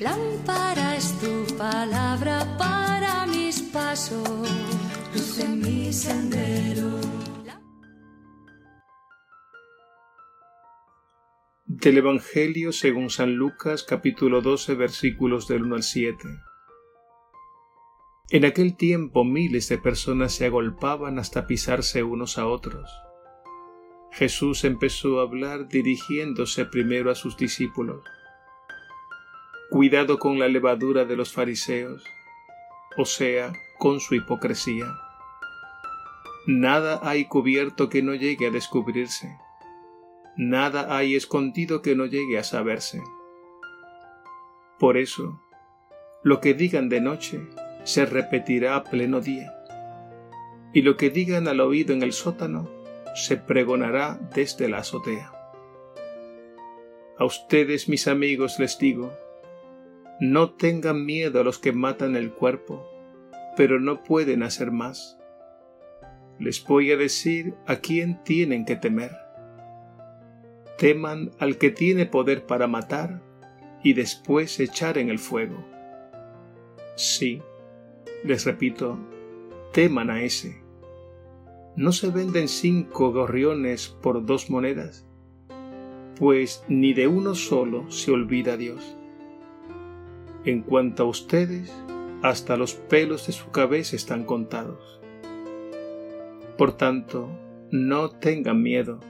Lámpara es tu palabra para mis pasos, luz en mi sendero. Del Evangelio según San Lucas capítulo 12 versículos del 1 al 7. En aquel tiempo miles de personas se agolpaban hasta pisarse unos a otros. Jesús empezó a hablar dirigiéndose primero a sus discípulos. Cuidado con la levadura de los fariseos, o sea, con su hipocresía. Nada hay cubierto que no llegue a descubrirse. Nada hay escondido que no llegue a saberse. Por eso, lo que digan de noche, se repetirá a pleno día. Y lo que digan al oído en el sótano se pregonará desde la azotea. A ustedes, mis amigos, les digo, no tengan miedo a los que matan el cuerpo, pero no pueden hacer más. Les voy a decir a quién tienen que temer. Teman al que tiene poder para matar y después echar en el fuego. Sí, les repito, teman a ese. ¿No se venden cinco gorriones por dos monedas? Pues ni de uno solo se olvida Dios. En cuanto a ustedes, hasta los pelos de su cabeza están contados. Por tanto, no tengan miedo.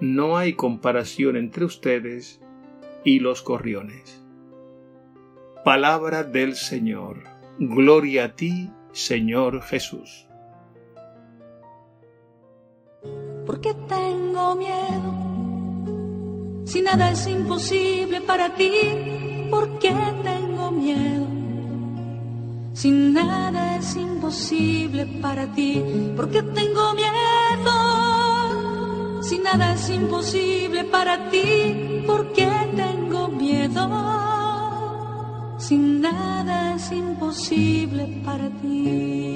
No hay comparación entre ustedes y los gorriones. Palabra del Señor. Gloria a ti, Señor Jesús. ¿Por qué tengo miedo? Si nada es imposible para ti, ¿por qué tengo miedo? Si nada es imposible para ti, ¿por qué tengo miedo? Si nada es imposible para ti, ¿por qué tengo miedo? Si nada es imposible para ti.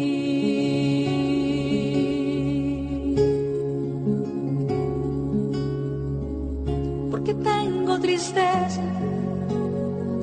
Porque tristeza.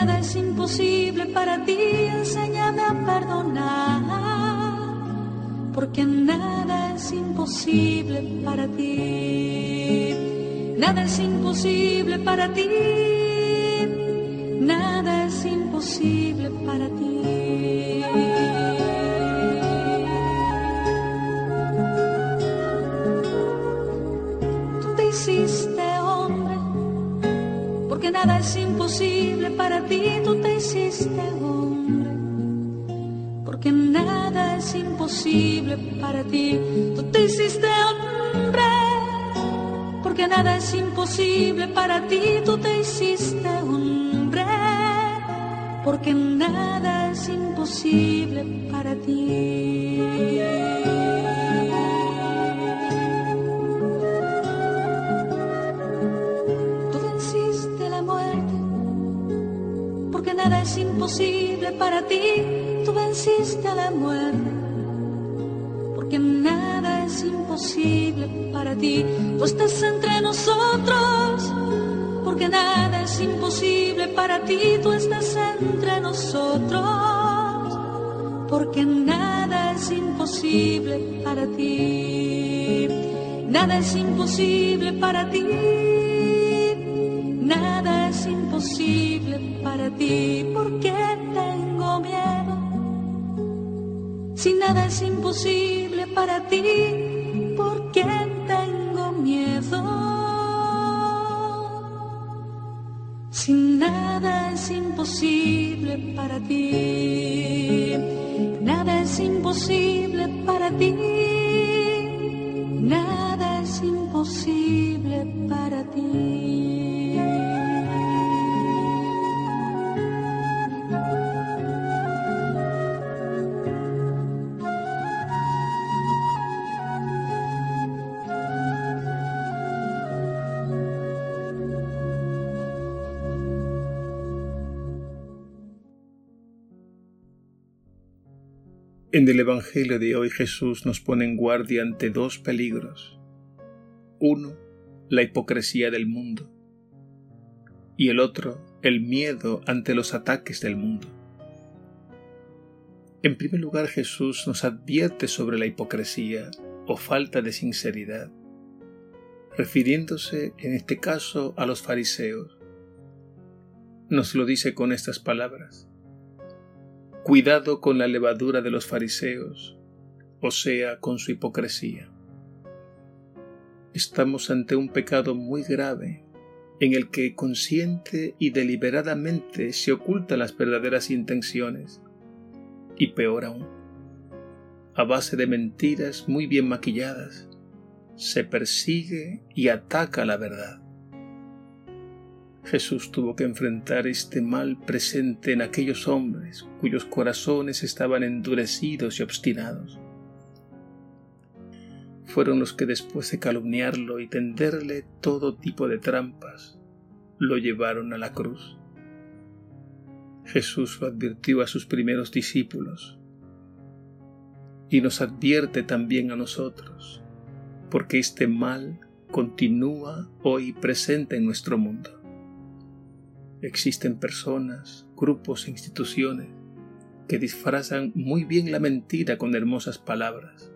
nada es imposible para ti. Enséñame a perdonar, porque nada es imposible para ti. Nada es imposible para ti. Nada es imposible para ti. Tú te hiciste hombre, porque nada es imposible para ti. Tú te hiciste hombre porque nada es imposible para ti, tú te hiciste hombre, porque nada es imposible para ti. Tú venciste la muerte, porque nada es imposible para ti, tú venciste a la muerte, porque nada es imposible para ti. Tú estás entre nosotros, porque nada es imposible para ti. Tú estás entre nosotros, porque nada es imposible para ti. Nada es imposible para ti. Nada es imposible para ti. porque tengo miedo? Si nada es imposible para ti, ¿por qué tengo miedo? Si nada es imposible para ti, nada es imposible para ti, nada es imposible para ti. En el Evangelio de hoy Jesús nos pone en guardia ante dos peligros. Uno, la hipocresía del mundo. Y el otro, el miedo ante los ataques del mundo. En primer lugar Jesús nos advierte sobre la hipocresía o falta de sinceridad, refiriéndose en este caso a los fariseos. Nos lo dice con estas palabras Cuidado con la levadura de los fariseos, o sea, con su hipocresía. Estamos ante un pecado muy grave en el que consciente y deliberadamente se ocultan las verdaderas intenciones. Y peor aún, a base de mentiras muy bien maquilladas, se persigue y ataca la verdad. Jesús tuvo que enfrentar este mal presente en aquellos hombres cuyos corazones estaban endurecidos y obstinados. Fueron los que después de calumniarlo y tenderle todo tipo de trampas, lo llevaron a la cruz. Jesús lo advirtió a sus primeros discípulos y nos advierte también a nosotros, porque este mal continúa hoy presente en nuestro mundo. Existen personas, grupos e instituciones que disfrazan muy bien la mentira con hermosas palabras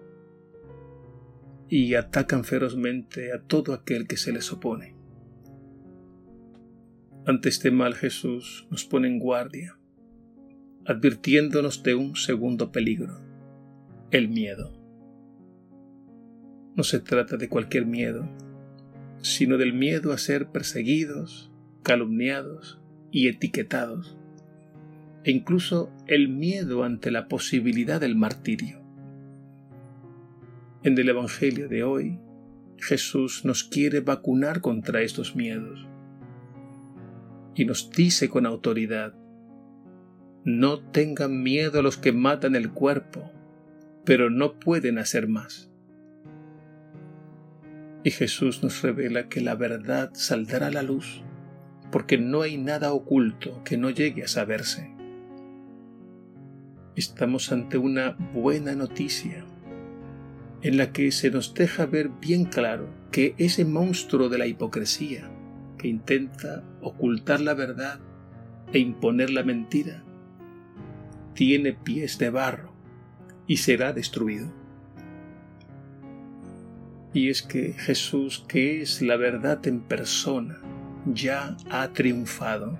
y atacan ferozmente a todo aquel que se les opone. Ante este mal Jesús nos pone en guardia, advirtiéndonos de un segundo peligro, el miedo. No se trata de cualquier miedo, sino del miedo a ser perseguidos, calumniados y etiquetados, e incluso el miedo ante la posibilidad del martirio. En el Evangelio de hoy, Jesús nos quiere vacunar contra estos miedos y nos dice con autoridad, no tengan miedo a los que matan el cuerpo, pero no pueden hacer más. Y Jesús nos revela que la verdad saldrá a la luz porque no hay nada oculto que no llegue a saberse. Estamos ante una buena noticia en la que se nos deja ver bien claro que ese monstruo de la hipocresía que intenta ocultar la verdad e imponer la mentira tiene pies de barro y será destruido. Y es que Jesús, que es la verdad en persona, ya ha triunfado.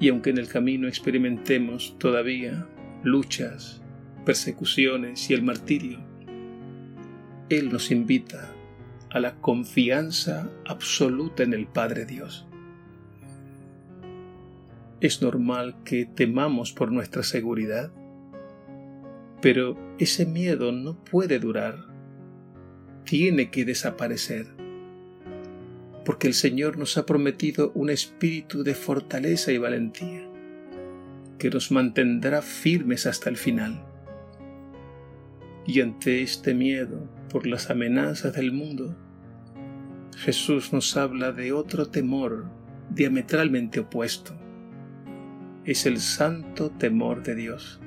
Y aunque en el camino experimentemos todavía luchas, persecuciones y el martirio, Él nos invita a la confianza absoluta en el Padre Dios. Es normal que temamos por nuestra seguridad, pero ese miedo no puede durar, tiene que desaparecer porque el Señor nos ha prometido un espíritu de fortaleza y valentía, que nos mantendrá firmes hasta el final. Y ante este miedo por las amenazas del mundo, Jesús nos habla de otro temor diametralmente opuesto, es el santo temor de Dios.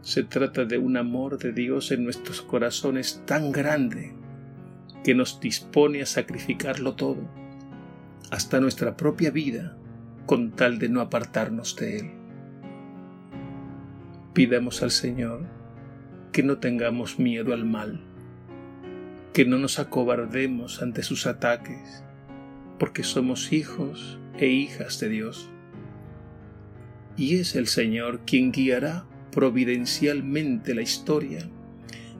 Se trata de un amor de Dios en nuestros corazones tan grande que nos dispone a sacrificarlo todo, hasta nuestra propia vida, con tal de no apartarnos de Él. Pidamos al Señor que no tengamos miedo al mal, que no nos acobardemos ante sus ataques, porque somos hijos e hijas de Dios. Y es el Señor quien guiará providencialmente la historia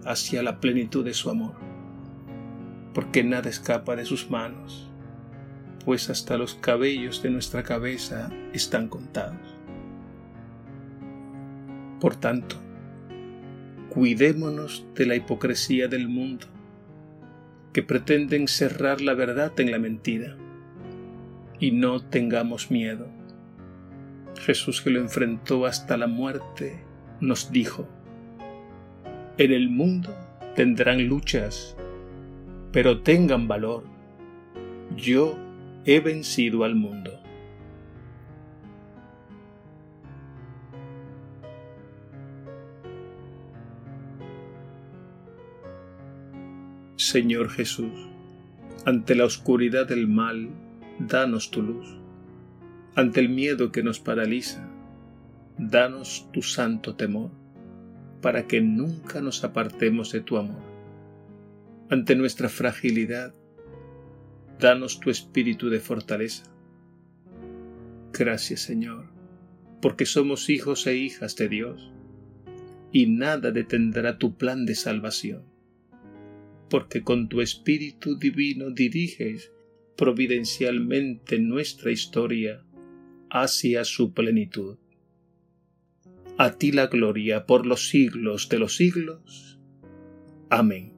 hacia la plenitud de su amor, porque nada escapa de sus manos, pues hasta los cabellos de nuestra cabeza están contados. Por tanto, cuidémonos de la hipocresía del mundo, que pretende encerrar la verdad en la mentira, y no tengamos miedo. Jesús que lo enfrentó hasta la muerte, nos dijo, En el mundo tendrán luchas, pero tengan valor. Yo he vencido al mundo. Señor Jesús, ante la oscuridad del mal, danos tu luz. Ante el miedo que nos paraliza, danos tu santo temor, para que nunca nos apartemos de tu amor. Ante nuestra fragilidad, danos tu espíritu de fortaleza. Gracias, Señor, porque somos hijos e hijas de Dios, y nada detendrá tu plan de salvación porque con tu Espíritu Divino diriges providencialmente nuestra historia hacia su plenitud. A ti la gloria por los siglos de los siglos. Amén.